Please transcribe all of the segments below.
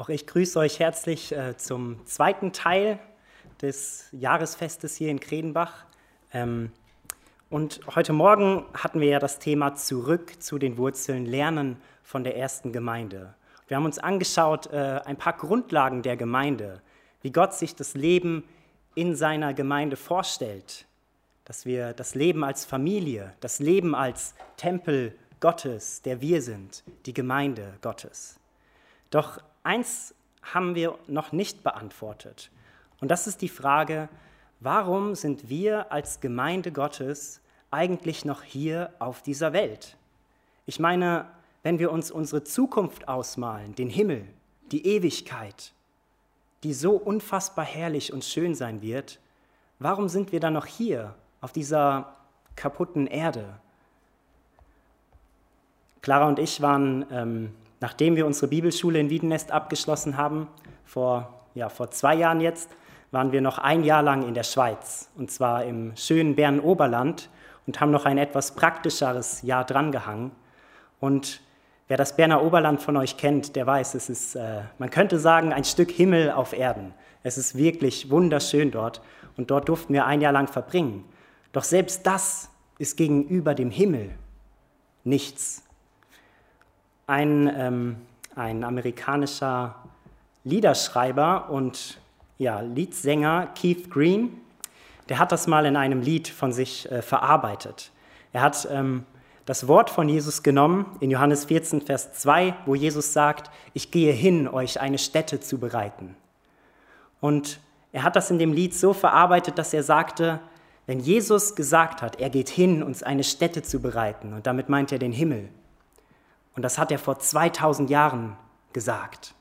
Auch ich grüße euch herzlich äh, zum zweiten Teil des Jahresfestes hier in Kredenbach. Ähm, und heute Morgen hatten wir ja das Thema Zurück zu den Wurzeln, Lernen von der ersten Gemeinde. Wir haben uns angeschaut äh, ein paar Grundlagen der Gemeinde, wie Gott sich das Leben in seiner Gemeinde vorstellt, dass wir das Leben als Familie, das Leben als Tempel Gottes, der wir sind, die Gemeinde Gottes. Doch eins haben wir noch nicht beantwortet. Und das ist die Frage, warum sind wir als Gemeinde Gottes eigentlich noch hier auf dieser Welt? Ich meine, wenn wir uns unsere Zukunft ausmalen, den Himmel, die Ewigkeit, die so unfassbar herrlich und schön sein wird, warum sind wir dann noch hier auf dieser kaputten Erde? Clara und ich waren ähm, Nachdem wir unsere Bibelschule in Wiedenest abgeschlossen haben, vor, ja, vor zwei Jahren jetzt, waren wir noch ein Jahr lang in der Schweiz, und zwar im schönen Bern-Oberland und haben noch ein etwas praktischeres Jahr drangehangen. Und wer das Berner Oberland von euch kennt, der weiß, es ist, äh, man könnte sagen, ein Stück Himmel auf Erden. Es ist wirklich wunderschön dort und dort durften wir ein Jahr lang verbringen. Doch selbst das ist gegenüber dem Himmel nichts ein, ähm, ein amerikanischer Liederschreiber und ja, Liedsänger Keith Green, der hat das mal in einem Lied von sich äh, verarbeitet. Er hat ähm, das Wort von Jesus genommen in Johannes 14, Vers 2, wo Jesus sagt, ich gehe hin, euch eine Stätte zu bereiten. Und er hat das in dem Lied so verarbeitet, dass er sagte, wenn Jesus gesagt hat, er geht hin, uns eine Stätte zu bereiten, und damit meint er den Himmel, und das hat er vor 2000 Jahren gesagt.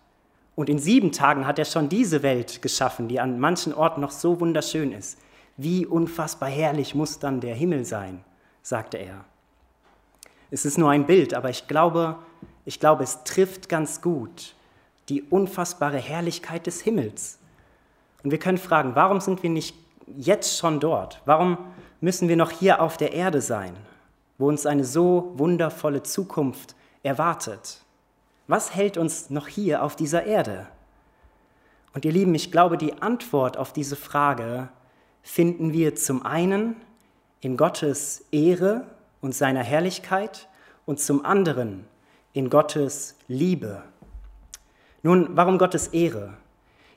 Und in sieben Tagen hat er schon diese Welt geschaffen, die an manchen Orten noch so wunderschön ist. Wie unfassbar herrlich muss dann der Himmel sein, sagte er. Es ist nur ein Bild, aber ich glaube, ich glaube, es trifft ganz gut die unfassbare Herrlichkeit des Himmels. Und wir können fragen, warum sind wir nicht jetzt schon dort? Warum müssen wir noch hier auf der Erde sein, wo uns eine so wundervolle Zukunft erwartet? Was hält uns noch hier auf dieser Erde? Und ihr Lieben, ich glaube, die Antwort auf diese Frage finden wir zum einen in Gottes Ehre und seiner Herrlichkeit und zum anderen in Gottes Liebe. Nun, warum Gottes Ehre?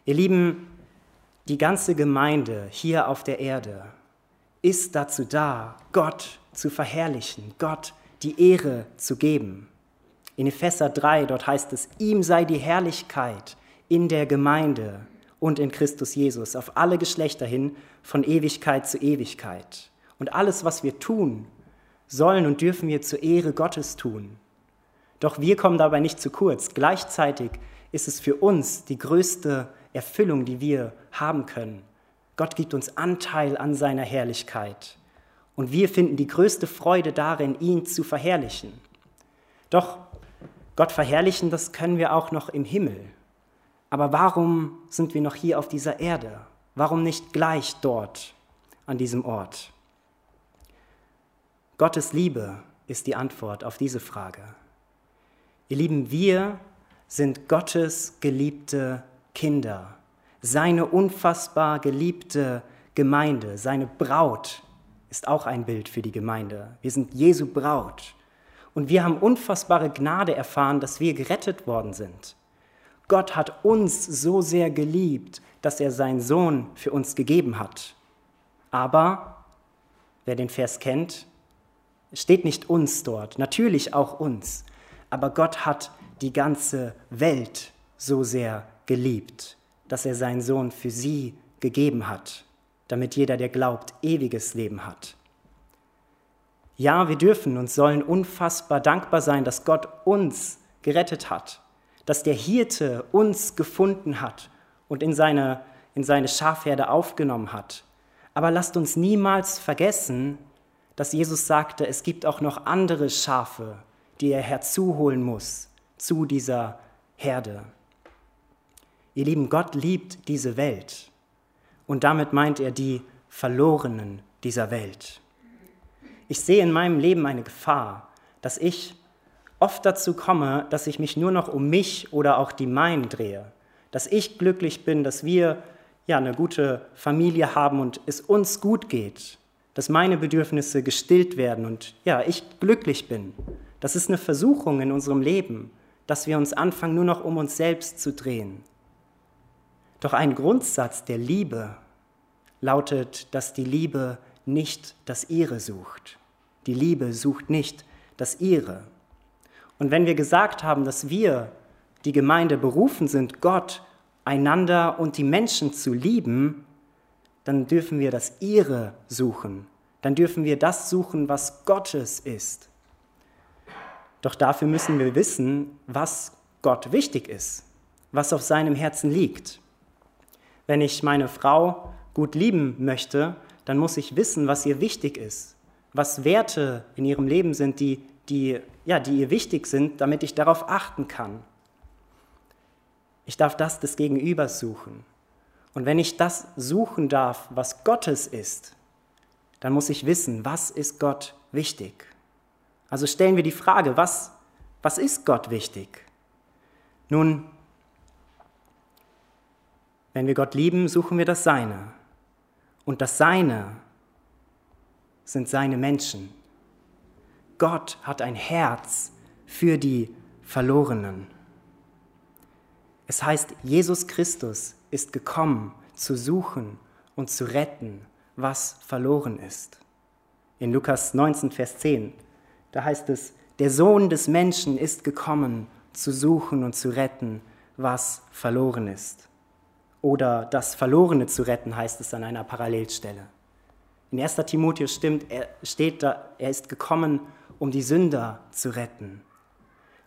Ihr Lieben, die ganze Gemeinde hier auf der Erde ist dazu da, Gott zu verherrlichen, Gott die Ehre zu geben. In Epheser 3, dort heißt es, ihm sei die Herrlichkeit in der Gemeinde und in Christus Jesus, auf alle Geschlechter hin, von Ewigkeit zu Ewigkeit. Und alles, was wir tun, sollen und dürfen wir zur Ehre Gottes tun. Doch wir kommen dabei nicht zu kurz. Gleichzeitig ist es für uns die größte Erfüllung, die wir haben können. Gott gibt uns Anteil an seiner Herrlichkeit. Und wir finden die größte Freude darin, ihn zu verherrlichen. Doch Gott verherrlichen, das können wir auch noch im Himmel. Aber warum sind wir noch hier auf dieser Erde? Warum nicht gleich dort, an diesem Ort? Gottes Liebe ist die Antwort auf diese Frage. Ihr Lieben, wir sind Gottes geliebte Kinder, seine unfassbar geliebte Gemeinde, seine Braut ist auch ein Bild für die Gemeinde. Wir sind Jesu Braut. Und wir haben unfassbare Gnade erfahren, dass wir gerettet worden sind. Gott hat uns so sehr geliebt, dass er seinen Sohn für uns gegeben hat. Aber, wer den Vers kennt, steht nicht uns dort, natürlich auch uns, aber Gott hat die ganze Welt so sehr geliebt, dass er seinen Sohn für sie gegeben hat, damit jeder, der glaubt, ewiges Leben hat. Ja, wir dürfen und sollen unfassbar dankbar sein, dass Gott uns gerettet hat, dass der Hirte uns gefunden hat und in seine, in seine Schafherde aufgenommen hat. Aber lasst uns niemals vergessen, dass Jesus sagte, es gibt auch noch andere Schafe, die er herzuholen muss zu dieser Herde. Ihr Lieben, Gott liebt diese Welt und damit meint er die Verlorenen dieser Welt. Ich sehe in meinem Leben eine Gefahr, dass ich oft dazu komme, dass ich mich nur noch um mich oder auch die meinen drehe. Dass ich glücklich bin, dass wir ja eine gute Familie haben und es uns gut geht. Dass meine Bedürfnisse gestillt werden und ja, ich glücklich bin. Das ist eine Versuchung in unserem Leben, dass wir uns anfangen, nur noch um uns selbst zu drehen. Doch ein Grundsatz der Liebe lautet, dass die Liebe nicht das Ihre sucht. Die Liebe sucht nicht das Ihre. Und wenn wir gesagt haben, dass wir, die Gemeinde, berufen sind, Gott, einander und die Menschen zu lieben, dann dürfen wir das Ihre suchen. Dann dürfen wir das suchen, was Gottes ist. Doch dafür müssen wir wissen, was Gott wichtig ist, was auf seinem Herzen liegt. Wenn ich meine Frau gut lieben möchte, dann muss ich wissen, was ihr wichtig ist, was Werte in ihrem Leben sind, die, die, ja, die ihr wichtig sind, damit ich darauf achten kann. Ich darf das des Gegenübers suchen. Und wenn ich das suchen darf, was Gottes ist, dann muss ich wissen, was ist Gott wichtig. Also stellen wir die Frage, was, was ist Gott wichtig? Nun, wenn wir Gott lieben, suchen wir das Seine. Und das Seine sind seine Menschen. Gott hat ein Herz für die Verlorenen. Es heißt, Jesus Christus ist gekommen, zu suchen und zu retten, was verloren ist. In Lukas 19, Vers 10, da heißt es, der Sohn des Menschen ist gekommen, zu suchen und zu retten, was verloren ist. Oder das Verlorene zu retten, heißt es an einer Parallelstelle. In 1. Timotheus stimmt, er steht da, er ist gekommen, um die Sünder zu retten.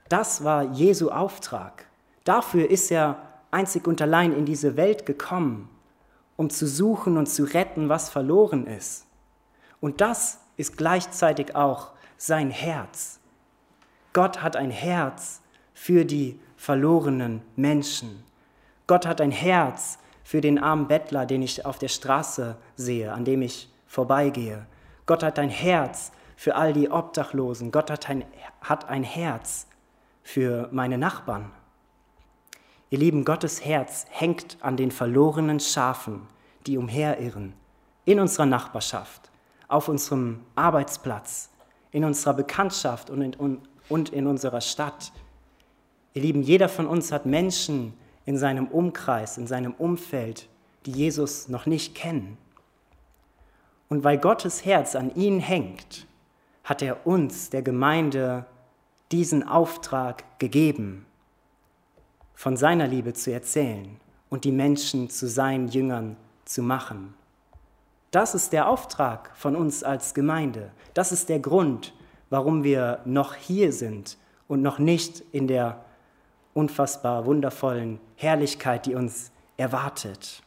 Das war Jesu Auftrag. Dafür ist er einzig und allein in diese Welt gekommen, um zu suchen und zu retten, was verloren ist. Und das ist gleichzeitig auch sein Herz. Gott hat ein Herz für die verlorenen Menschen. Gott hat ein Herz für den armen Bettler, den ich auf der Straße sehe, an dem ich vorbeigehe. Gott hat ein Herz für all die Obdachlosen. Gott hat ein, hat ein Herz für meine Nachbarn. Ihr Lieben, Gottes Herz hängt an den verlorenen Schafen, die umherirren, in unserer Nachbarschaft, auf unserem Arbeitsplatz, in unserer Bekanntschaft und in, und in unserer Stadt. Ihr Lieben, jeder von uns hat Menschen, in seinem Umkreis, in seinem Umfeld, die Jesus noch nicht kennen. Und weil Gottes Herz an ihnen hängt, hat er uns, der Gemeinde, diesen Auftrag gegeben, von seiner Liebe zu erzählen und die Menschen zu seinen Jüngern zu machen. Das ist der Auftrag von uns als Gemeinde. Das ist der Grund, warum wir noch hier sind und noch nicht in der unfassbar wundervollen Herrlichkeit, die uns erwartet.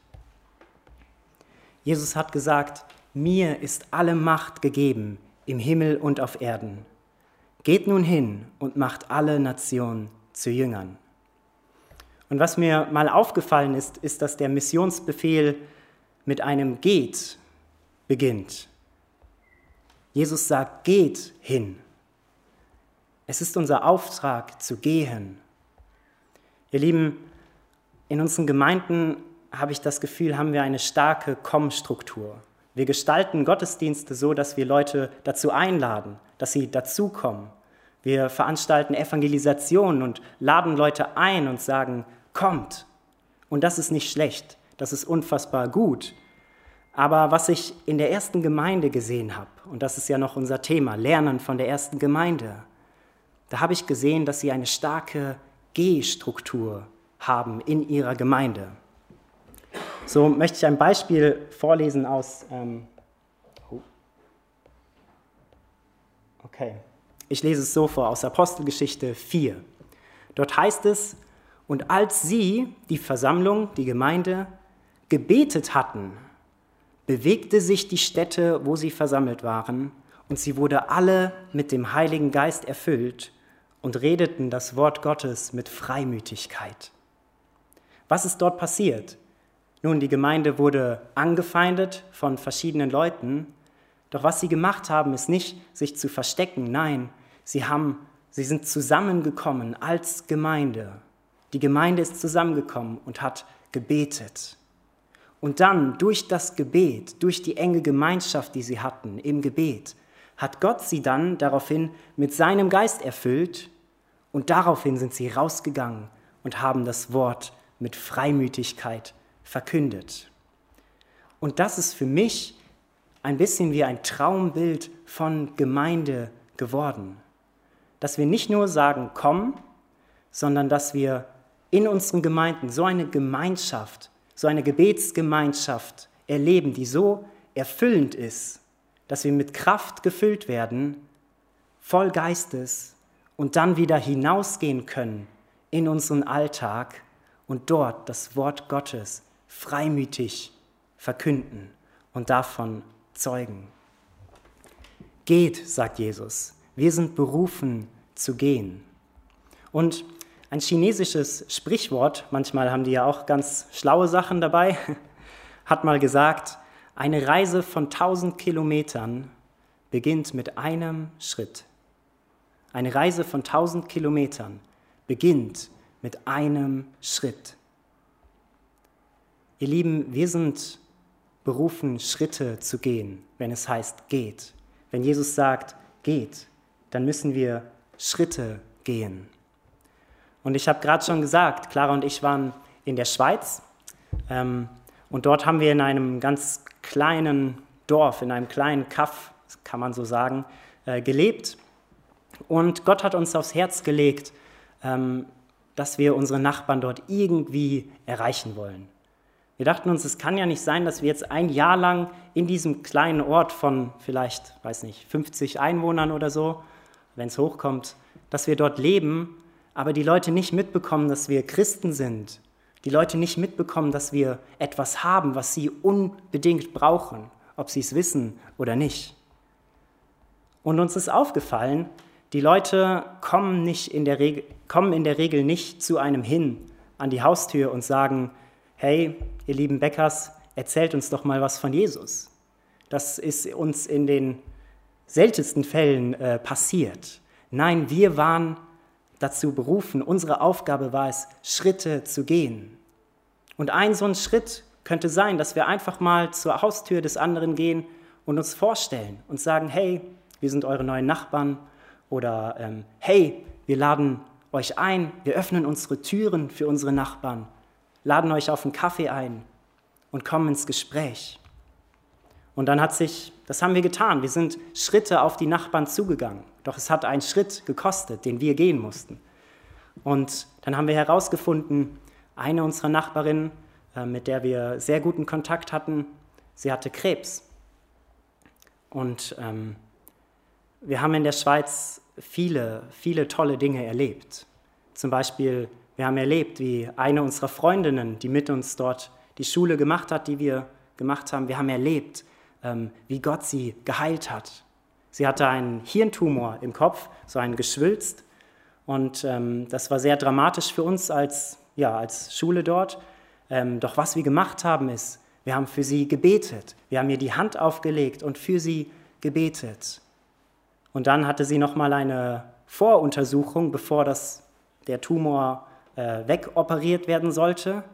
Jesus hat gesagt, mir ist alle Macht gegeben im Himmel und auf Erden. Geht nun hin und macht alle Nationen zu Jüngern. Und was mir mal aufgefallen ist, ist, dass der Missionsbefehl mit einem Geht beginnt. Jesus sagt, geht hin. Es ist unser Auftrag zu gehen. Ihr Lieben, in unseren Gemeinden habe ich das Gefühl, haben wir eine starke Komm-Struktur. Wir gestalten Gottesdienste so, dass wir Leute dazu einladen, dass sie dazukommen. Wir veranstalten Evangelisationen und laden Leute ein und sagen, kommt. Und das ist nicht schlecht, das ist unfassbar gut. Aber was ich in der ersten Gemeinde gesehen habe, und das ist ja noch unser Thema, Lernen von der ersten Gemeinde, da habe ich gesehen, dass sie eine starke G-Struktur haben in ihrer Gemeinde. So möchte ich ein Beispiel vorlesen aus. Ähm, oh. okay, ich lese es so vor aus Apostelgeschichte 4. Dort heißt es: Und als sie, die Versammlung, die Gemeinde, gebetet hatten, bewegte sich die Stätte, wo sie versammelt waren, und sie wurde alle mit dem Heiligen Geist erfüllt und redeten das Wort Gottes mit Freimütigkeit. Was ist dort passiert? Nun, die Gemeinde wurde angefeindet von verschiedenen Leuten, doch was sie gemacht haben, ist nicht sich zu verstecken, nein, sie haben Sie sind zusammengekommen als Gemeinde. Die Gemeinde ist zusammengekommen und hat gebetet. Und dann durch das Gebet, durch die enge Gemeinschaft, die sie hatten im Gebet, hat Gott sie dann daraufhin mit seinem Geist erfüllt und daraufhin sind sie rausgegangen und haben das Wort mit Freimütigkeit verkündet. Und das ist für mich ein bisschen wie ein Traumbild von Gemeinde geworden. Dass wir nicht nur sagen, komm, sondern dass wir in unseren Gemeinden so eine Gemeinschaft, so eine Gebetsgemeinschaft erleben, die so erfüllend ist, dass wir mit Kraft gefüllt werden, voll Geistes und dann wieder hinausgehen können in unseren Alltag und dort das Wort Gottes freimütig verkünden und davon zeugen. Geht, sagt Jesus, wir sind berufen zu gehen. Und ein chinesisches Sprichwort, manchmal haben die ja auch ganz schlaue Sachen dabei, hat mal gesagt, eine Reise von tausend Kilometern beginnt mit einem Schritt. Eine Reise von tausend Kilometern beginnt mit einem Schritt. Ihr Lieben, wir sind berufen, Schritte zu gehen, wenn es heißt, geht. Wenn Jesus sagt, geht, dann müssen wir Schritte gehen. Und ich habe gerade schon gesagt, Clara und ich waren in der Schweiz ähm, und dort haben wir in einem ganz kleinen Dorf, in einem kleinen Kaff, kann man so sagen, äh, gelebt. Und Gott hat uns aufs Herz gelegt, ähm, dass wir unsere Nachbarn dort irgendwie erreichen wollen. Wir dachten uns, es kann ja nicht sein, dass wir jetzt ein Jahr lang in diesem kleinen Ort von vielleicht, weiß nicht, 50 Einwohnern oder so, wenn es hochkommt, dass wir dort leben aber die Leute nicht mitbekommen, dass wir Christen sind, die Leute nicht mitbekommen, dass wir etwas haben, was sie unbedingt brauchen, ob sie es wissen oder nicht. Und uns ist aufgefallen, die Leute kommen, nicht in der Regel, kommen in der Regel nicht zu einem hin an die Haustür und sagen, hey, ihr lieben Bäckers, erzählt uns doch mal was von Jesus. Das ist uns in den seltensten Fällen äh, passiert. Nein, wir waren dazu berufen, unsere Aufgabe war es, Schritte zu gehen. Und ein so ein Schritt könnte sein, dass wir einfach mal zur Haustür des anderen gehen und uns vorstellen und sagen, hey, wir sind eure neuen Nachbarn oder ähm, hey, wir laden euch ein, wir öffnen unsere Türen für unsere Nachbarn, laden euch auf einen Kaffee ein und kommen ins Gespräch. Und dann hat sich, das haben wir getan, wir sind Schritte auf die Nachbarn zugegangen. Doch es hat einen Schritt gekostet, den wir gehen mussten. Und dann haben wir herausgefunden, eine unserer Nachbarinnen, äh, mit der wir sehr guten Kontakt hatten, sie hatte Krebs. Und ähm, wir haben in der Schweiz viele, viele tolle Dinge erlebt. Zum Beispiel, wir haben erlebt, wie eine unserer Freundinnen, die mit uns dort die Schule gemacht hat, die wir gemacht haben, wir haben erlebt, ähm, wie Gott sie geheilt hat. Sie hatte einen Hirntumor im Kopf, so einen geschwülst. Und ähm, das war sehr dramatisch für uns als, ja, als Schule dort. Ähm, doch was wir gemacht haben, ist, wir haben für sie gebetet. Wir haben ihr die Hand aufgelegt und für sie gebetet. Und dann hatte sie nochmal eine Voruntersuchung, bevor das, der Tumor äh, wegoperiert werden sollte.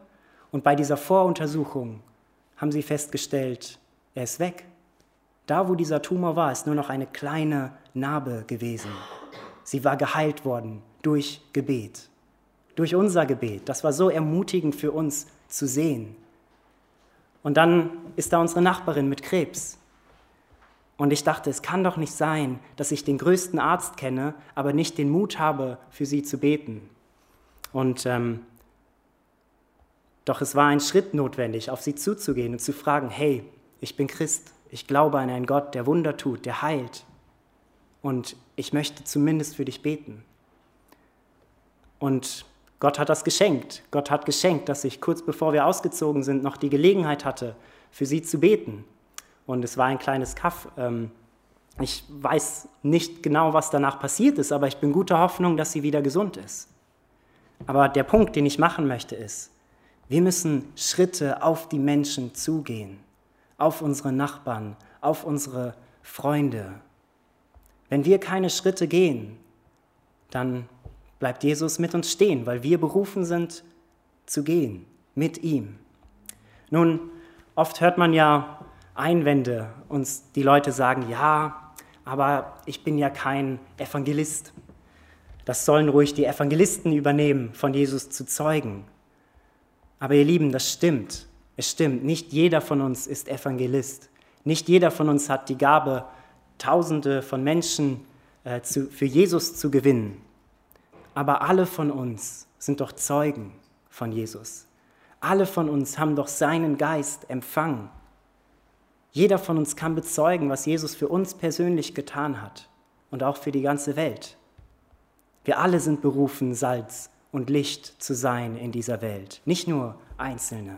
Und bei dieser Voruntersuchung haben sie festgestellt, er ist weg. Da, wo dieser Tumor war, ist nur noch eine kleine Narbe gewesen. Sie war geheilt worden durch Gebet, durch unser Gebet. Das war so ermutigend für uns zu sehen. Und dann ist da unsere Nachbarin mit Krebs. Und ich dachte, es kann doch nicht sein, dass ich den größten Arzt kenne, aber nicht den Mut habe, für sie zu beten. Und ähm, doch es war ein Schritt notwendig, auf sie zuzugehen und zu fragen, hey, ich bin Christ, ich glaube an einen Gott, der Wunder tut, der heilt. Und ich möchte zumindest für dich beten. Und Gott hat das geschenkt. Gott hat geschenkt, dass ich kurz bevor wir ausgezogen sind noch die Gelegenheit hatte, für sie zu beten. Und es war ein kleines Kaff. Ähm, ich weiß nicht genau, was danach passiert ist, aber ich bin guter Hoffnung, dass sie wieder gesund ist. Aber der Punkt, den ich machen möchte, ist, wir müssen Schritte auf die Menschen zugehen auf unsere Nachbarn, auf unsere Freunde. Wenn wir keine Schritte gehen, dann bleibt Jesus mit uns stehen, weil wir berufen sind zu gehen mit ihm. Nun, oft hört man ja Einwände, uns die Leute sagen, ja, aber ich bin ja kein Evangelist. Das sollen ruhig die Evangelisten übernehmen, von Jesus zu zeugen. Aber ihr Lieben, das stimmt. Es stimmt, nicht jeder von uns ist Evangelist. Nicht jeder von uns hat die Gabe, Tausende von Menschen äh, zu, für Jesus zu gewinnen. Aber alle von uns sind doch Zeugen von Jesus. Alle von uns haben doch seinen Geist empfangen. Jeder von uns kann bezeugen, was Jesus für uns persönlich getan hat und auch für die ganze Welt. Wir alle sind berufen, Salz und Licht zu sein in dieser Welt, nicht nur Einzelne.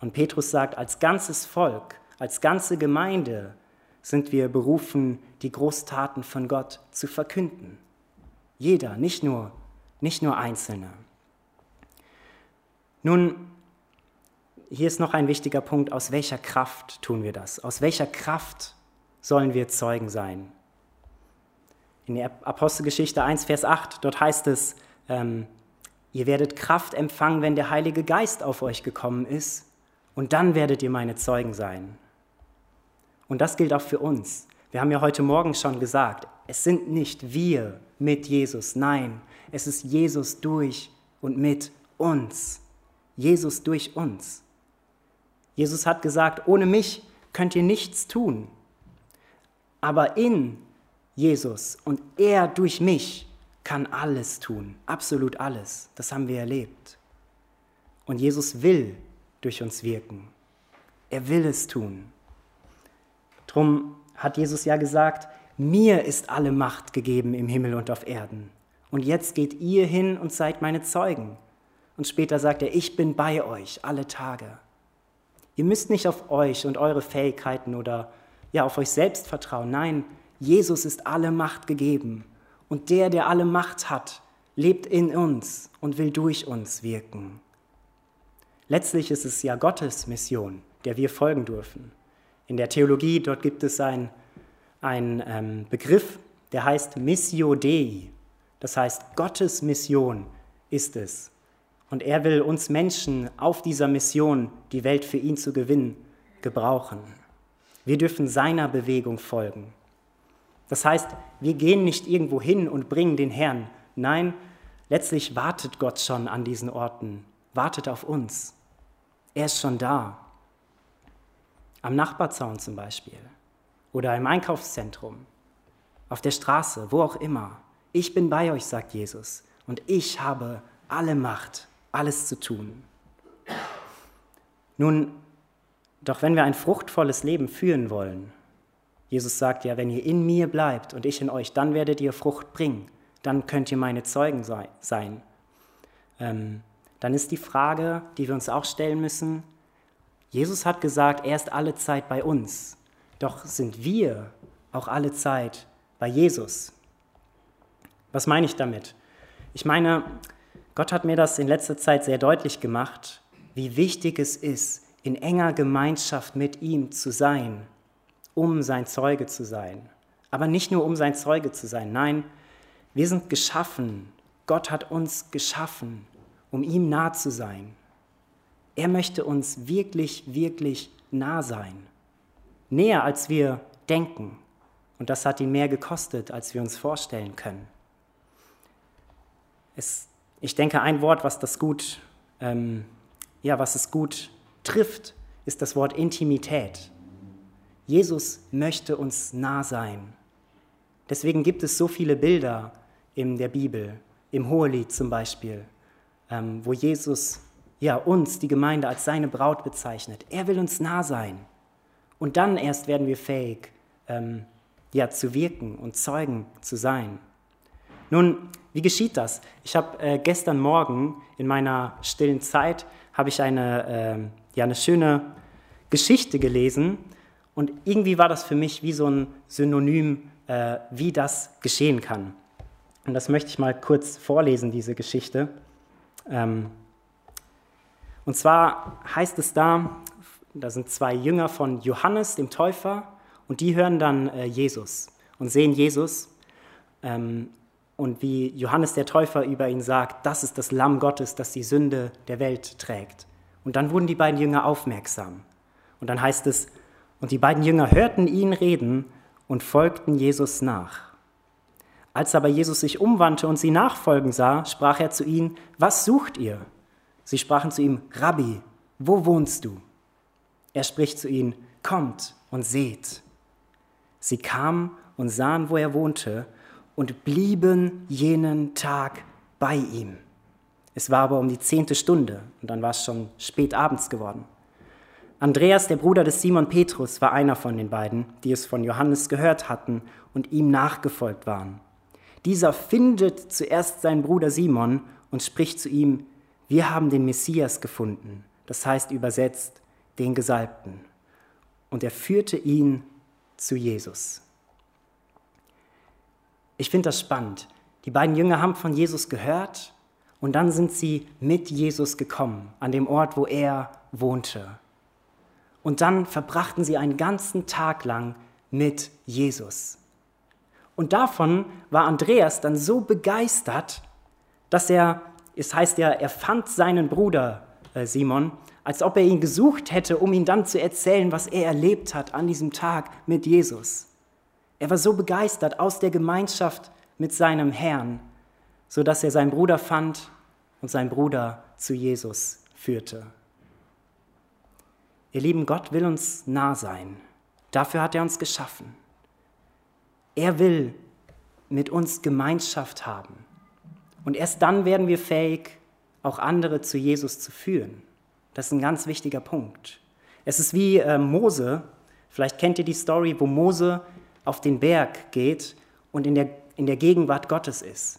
Und Petrus sagt, als ganzes Volk, als ganze Gemeinde sind wir berufen, die Großtaten von Gott zu verkünden. Jeder, nicht nur, nicht nur Einzelne. Nun, hier ist noch ein wichtiger Punkt, aus welcher Kraft tun wir das? Aus welcher Kraft sollen wir Zeugen sein? In der Apostelgeschichte 1, Vers 8, dort heißt es, ähm, ihr werdet Kraft empfangen, wenn der Heilige Geist auf euch gekommen ist, und dann werdet ihr meine Zeugen sein. Und das gilt auch für uns. Wir haben ja heute Morgen schon gesagt, es sind nicht wir mit Jesus, nein, es ist Jesus durch und mit uns. Jesus durch uns. Jesus hat gesagt, ohne mich könnt ihr nichts tun. Aber in Jesus und er durch mich kann alles tun, absolut alles. Das haben wir erlebt. Und Jesus will durch uns wirken. Er will es tun. Drum hat Jesus ja gesagt, mir ist alle Macht gegeben im Himmel und auf Erden. Und jetzt geht ihr hin und seid meine Zeugen. Und später sagt er, ich bin bei euch alle Tage. Ihr müsst nicht auf euch und eure Fähigkeiten oder ja, auf euch selbst vertrauen. Nein, Jesus ist alle Macht gegeben. Und der, der alle Macht hat, lebt in uns und will durch uns wirken. Letztlich ist es ja Gottes Mission, der wir folgen dürfen. In der Theologie, dort gibt es einen ähm, Begriff, der heißt Missio Dei. Das heißt, Gottes Mission ist es, und er will uns Menschen auf dieser Mission, die Welt für ihn zu gewinnen, gebrauchen. Wir dürfen seiner Bewegung folgen. Das heißt, wir gehen nicht irgendwo hin und bringen den Herrn. Nein, letztlich wartet Gott schon an diesen Orten, wartet auf uns. Er ist schon da. Am Nachbarzaun zum Beispiel oder im Einkaufszentrum, auf der Straße, wo auch immer. Ich bin bei euch, sagt Jesus, und ich habe alle Macht alles zu tun. Nun, doch wenn wir ein fruchtvolles Leben führen wollen, Jesus sagt ja, wenn ihr in mir bleibt und ich in euch, dann werdet ihr Frucht bringen, dann könnt ihr meine Zeugen sein. Ähm, dann ist die Frage, die wir uns auch stellen müssen, Jesus hat gesagt, er ist alle Zeit bei uns, doch sind wir auch alle Zeit bei Jesus. Was meine ich damit? Ich meine, Gott hat mir das in letzter Zeit sehr deutlich gemacht, wie wichtig es ist, in enger Gemeinschaft mit ihm zu sein, um sein Zeuge zu sein. Aber nicht nur um sein Zeuge zu sein, nein, wir sind geschaffen, Gott hat uns geschaffen, um ihm nah zu sein. Er möchte uns wirklich, wirklich nah sein. Näher als wir denken. Und das hat ihn mehr gekostet, als wir uns vorstellen können. Es ich denke, ein Wort, was das gut, ähm, ja, was es gut trifft, ist das Wort Intimität. Jesus möchte uns nah sein. Deswegen gibt es so viele Bilder in der Bibel, im Hohelied zum Beispiel, ähm, wo Jesus ja, uns, die Gemeinde, als seine Braut bezeichnet. Er will uns nah sein. Und dann erst werden wir fähig, ähm, ja, zu wirken und Zeugen zu sein. Nun, wie geschieht das? Ich habe äh, gestern Morgen in meiner stillen Zeit habe ich eine, äh, ja, eine schöne Geschichte gelesen und irgendwie war das für mich wie so ein Synonym, äh, wie das geschehen kann. Und das möchte ich mal kurz vorlesen, diese Geschichte. Ähm, und zwar heißt es da, da sind zwei Jünger von Johannes, dem Täufer, und die hören dann äh, Jesus und sehen Jesus. Ähm, und wie Johannes der Täufer über ihn sagt, das ist das Lamm Gottes, das die Sünde der Welt trägt. Und dann wurden die beiden Jünger aufmerksam. Und dann heißt es, und die beiden Jünger hörten ihn reden und folgten Jesus nach. Als aber Jesus sich umwandte und sie nachfolgen sah, sprach er zu ihnen, was sucht ihr? Sie sprachen zu ihm, Rabbi, wo wohnst du? Er spricht zu ihnen, kommt und seht. Sie kamen und sahen, wo er wohnte, und blieben jenen Tag bei ihm. Es war aber um die zehnte Stunde und dann war es schon spät abends geworden. Andreas, der Bruder des Simon Petrus, war einer von den beiden, die es von Johannes gehört hatten und ihm nachgefolgt waren. Dieser findet zuerst seinen Bruder Simon und spricht zu ihm, wir haben den Messias gefunden, das heißt übersetzt den Gesalbten. Und er führte ihn zu Jesus. Ich finde das spannend. Die beiden Jünger haben von Jesus gehört und dann sind sie mit Jesus gekommen, an dem Ort, wo er wohnte. Und dann verbrachten sie einen ganzen Tag lang mit Jesus. Und davon war Andreas dann so begeistert, dass er, es heißt ja, er fand seinen Bruder äh, Simon, als ob er ihn gesucht hätte, um ihn dann zu erzählen, was er erlebt hat an diesem Tag mit Jesus. Er war so begeistert aus der Gemeinschaft mit seinem Herrn, so dass er seinen Bruder fand und seinen Bruder zu Jesus führte. Ihr lieben, Gott will uns nah sein. Dafür hat er uns geschaffen. Er will mit uns Gemeinschaft haben. Und erst dann werden wir fähig, auch andere zu Jesus zu führen. Das ist ein ganz wichtiger Punkt. Es ist wie äh, Mose, vielleicht kennt ihr die Story, wo Mose auf den Berg geht und in der, in der Gegenwart Gottes ist.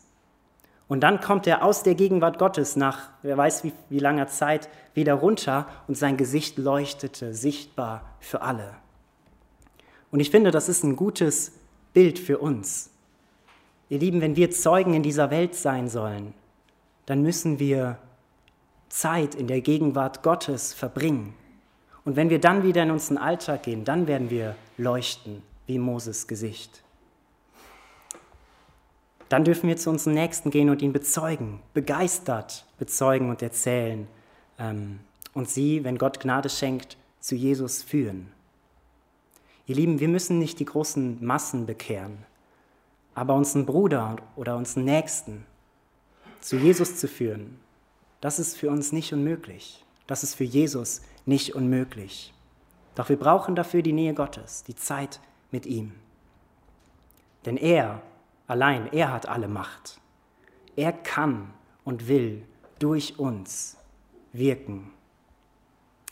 Und dann kommt er aus der Gegenwart Gottes nach, wer weiß wie, wie langer Zeit, wieder runter und sein Gesicht leuchtete sichtbar für alle. Und ich finde, das ist ein gutes Bild für uns. Ihr Lieben, wenn wir Zeugen in dieser Welt sein sollen, dann müssen wir Zeit in der Gegenwart Gottes verbringen. Und wenn wir dann wieder in unseren Alltag gehen, dann werden wir leuchten wie Moses Gesicht. Dann dürfen wir zu unserem Nächsten gehen und ihn bezeugen, begeistert bezeugen und erzählen ähm, und sie, wenn Gott Gnade schenkt, zu Jesus führen. Ihr Lieben, wir müssen nicht die großen Massen bekehren, aber unseren Bruder oder unseren Nächsten zu Jesus zu führen, das ist für uns nicht unmöglich. Das ist für Jesus nicht unmöglich. Doch wir brauchen dafür die Nähe Gottes, die Zeit mit ihm. Denn er allein, er hat alle Macht. Er kann und will durch uns wirken.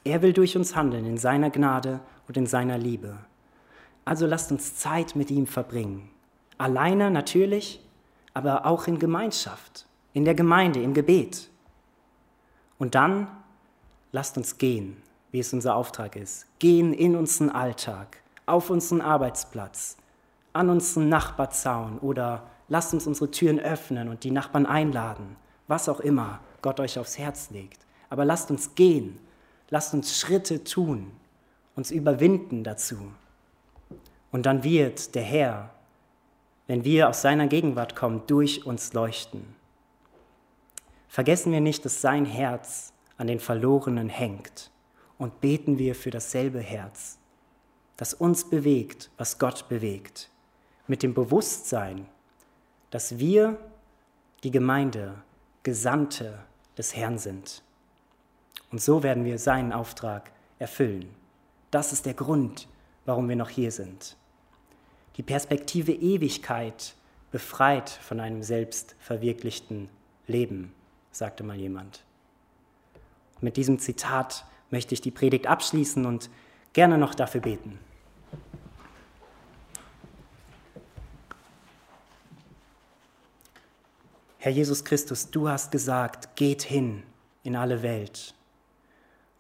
Er will durch uns handeln in seiner Gnade und in seiner Liebe. Also lasst uns Zeit mit ihm verbringen. Alleine natürlich, aber auch in Gemeinschaft, in der Gemeinde, im Gebet. Und dann lasst uns gehen, wie es unser Auftrag ist. Gehen in unseren Alltag, auf unseren Arbeitsplatz, an unseren Nachbarzaun oder lasst uns unsere Türen öffnen und die Nachbarn einladen, was auch immer Gott euch aufs Herz legt. Aber lasst uns gehen, lasst uns Schritte tun, uns überwinden dazu. Und dann wird der Herr, wenn wir aus seiner Gegenwart kommen, durch uns leuchten. Vergessen wir nicht, dass sein Herz an den Verlorenen hängt und beten wir für dasselbe Herz, das uns bewegt, was Gott bewegt, mit dem Bewusstsein, dass wir, die Gemeinde, Gesandte des Herrn sind. Und so werden wir seinen Auftrag erfüllen. Das ist der Grund, warum wir noch hier sind die Perspektive Ewigkeit befreit von einem selbstverwirklichten Leben, sagte mal jemand. Mit diesem Zitat möchte ich die Predigt abschließen und gerne noch dafür beten. Herr Jesus Christus, du hast gesagt, geht hin in alle Welt.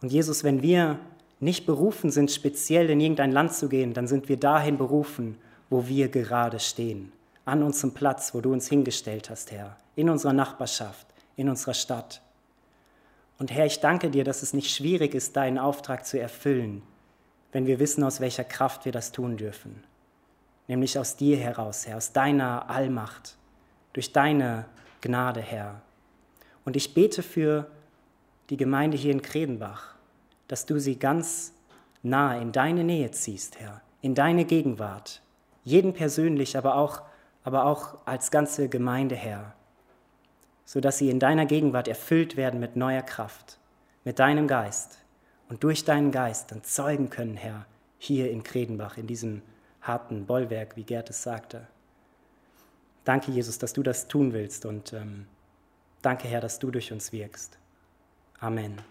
Und Jesus, wenn wir nicht berufen sind, speziell in irgendein Land zu gehen, dann sind wir dahin berufen, wo wir gerade stehen, an unserem Platz, wo du uns hingestellt hast, Herr, in unserer Nachbarschaft, in unserer Stadt. Und Herr, ich danke dir, dass es nicht schwierig ist, deinen Auftrag zu erfüllen, wenn wir wissen, aus welcher Kraft wir das tun dürfen. Nämlich aus dir heraus, Herr, aus deiner Allmacht, durch deine Gnade, Herr. Und ich bete für die Gemeinde hier in Kredenbach, dass du sie ganz nah in deine Nähe ziehst, Herr, in deine Gegenwart, jeden persönlich, aber auch, aber auch als ganze Gemeinde, Herr, sodass sie in deiner Gegenwart erfüllt werden mit neuer Kraft, mit deinem Geist und durch deinen Geist dann zeugen können, Herr, hier in Kredenbach, in diesem harten Bollwerk, wie Gerd es sagte. Danke, Jesus, dass du das tun willst und ähm, danke, Herr, dass du durch uns wirkst. Amen.